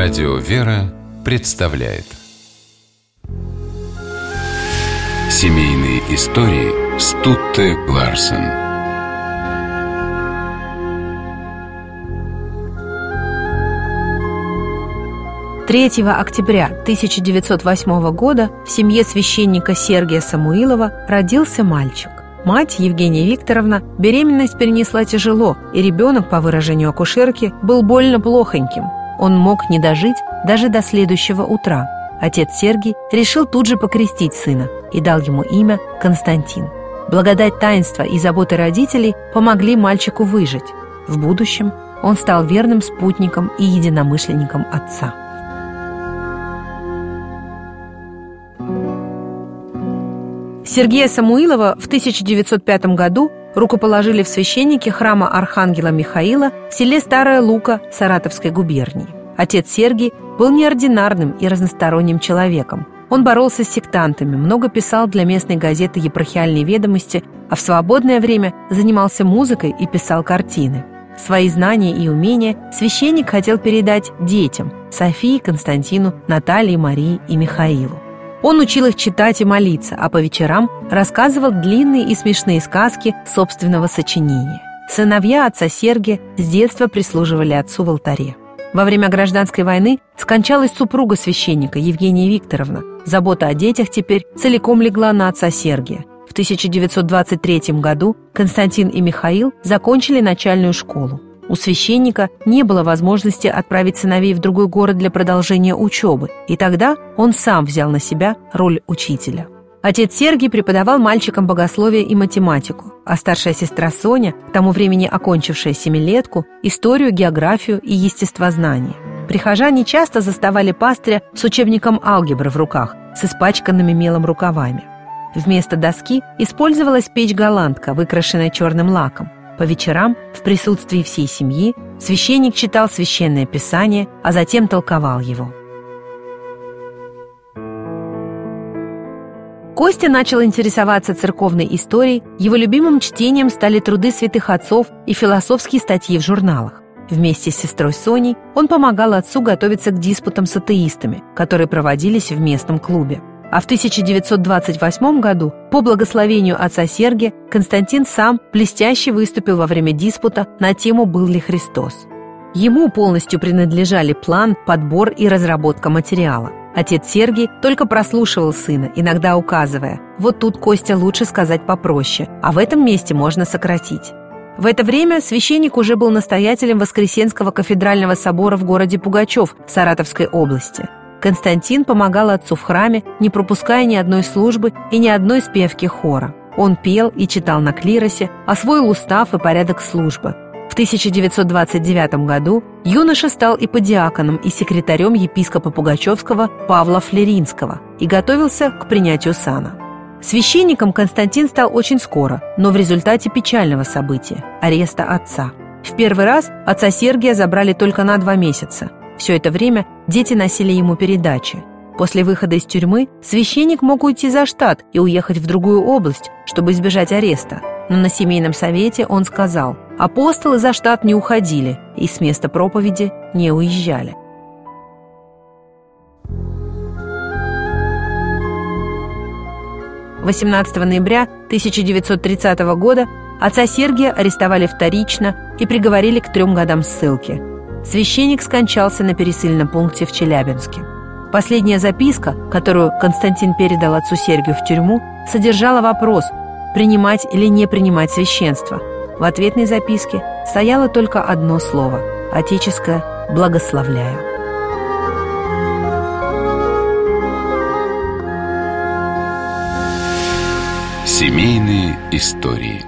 Радио «Вера» представляет Семейные истории Стутте Ларсен Третьего октября 1908 года в семье священника Сергия Самуилова родился мальчик. Мать, Евгения Викторовна, беременность перенесла тяжело, и ребенок, по выражению акушерки, был больно плохоньким. Он мог не дожить даже до следующего утра. Отец Сергий решил тут же покрестить сына и дал ему имя Константин. Благодать таинства и заботы родителей помогли мальчику выжить. В будущем он стал верным спутником и единомышленником отца. Сергея Самуилова в 1905 году рукоположили в священники храма Архангела Михаила в селе Старая Лука Саратовской губернии. Отец Сергий был неординарным и разносторонним человеком. Он боролся с сектантами, много писал для местной газеты «Епархиальные ведомости», а в свободное время занимался музыкой и писал картины. Свои знания и умения священник хотел передать детям – Софии, Константину, Наталье, Марии и Михаилу. Он учил их читать и молиться, а по вечерам рассказывал длинные и смешные сказки собственного сочинения. Сыновья отца Сергия с детства прислуживали отцу в алтаре. Во время гражданской войны скончалась супруга священника Евгения Викторовна. Забота о детях теперь целиком легла на отца Сергия. В 1923 году Константин и Михаил закончили начальную школу. У священника не было возможности отправить сыновей в другой город для продолжения учебы, и тогда он сам взял на себя роль учителя. Отец Сергий преподавал мальчикам богословие и математику, а старшая сестра Соня, к тому времени окончившая семилетку, историю, географию и естествознание. Прихожане часто заставали пастыря с учебником алгебры в руках, с испачканными мелом рукавами. Вместо доски использовалась печь-голландка, выкрашенная черным лаком. По вечерам, в присутствии всей семьи, священник читал священное писание, а затем толковал его. Костя начал интересоваться церковной историей, его любимым чтением стали труды святых отцов и философские статьи в журналах. Вместе с сестрой Соней он помогал отцу готовиться к диспутам с атеистами, которые проводились в местном клубе. А в 1928 году, по благословению отца Сергия, Константин сам блестяще выступил во время диспута на тему «Был ли Христос?». Ему полностью принадлежали план, подбор и разработка материала. Отец Сергий только прослушивал сына, иногда указывая, вот тут Костя лучше сказать попроще, а в этом месте можно сократить. В это время священник уже был настоятелем Воскресенского кафедрального собора в городе Пугачев Саратовской области. Константин помогал отцу в храме, не пропуская ни одной службы и ни одной спевки хора. Он пел и читал на клиросе, освоил устав и порядок службы. В 1929 году юноша стал иподиаконом и секретарем епископа Пугачевского Павла Флеринского и готовился к принятию сана. Священником Константин стал очень скоро, но в результате печального события – ареста отца. В первый раз отца Сергия забрали только на два месяца. Все это время дети носили ему передачи. После выхода из тюрьмы священник мог уйти за штат и уехать в другую область, чтобы избежать ареста. Но на семейном совете он сказал, апостолы за штат не уходили и с места проповеди не уезжали. «18 ноября 1930 года отца Сергия арестовали вторично и приговорили к трем годам ссылки – священник скончался на пересыльном пункте в Челябинске. Последняя записка, которую Константин передал отцу Сергию в тюрьму, содержала вопрос, принимать или не принимать священство. В ответной записке стояло только одно слово – отеческое «благословляю». Семейные истории –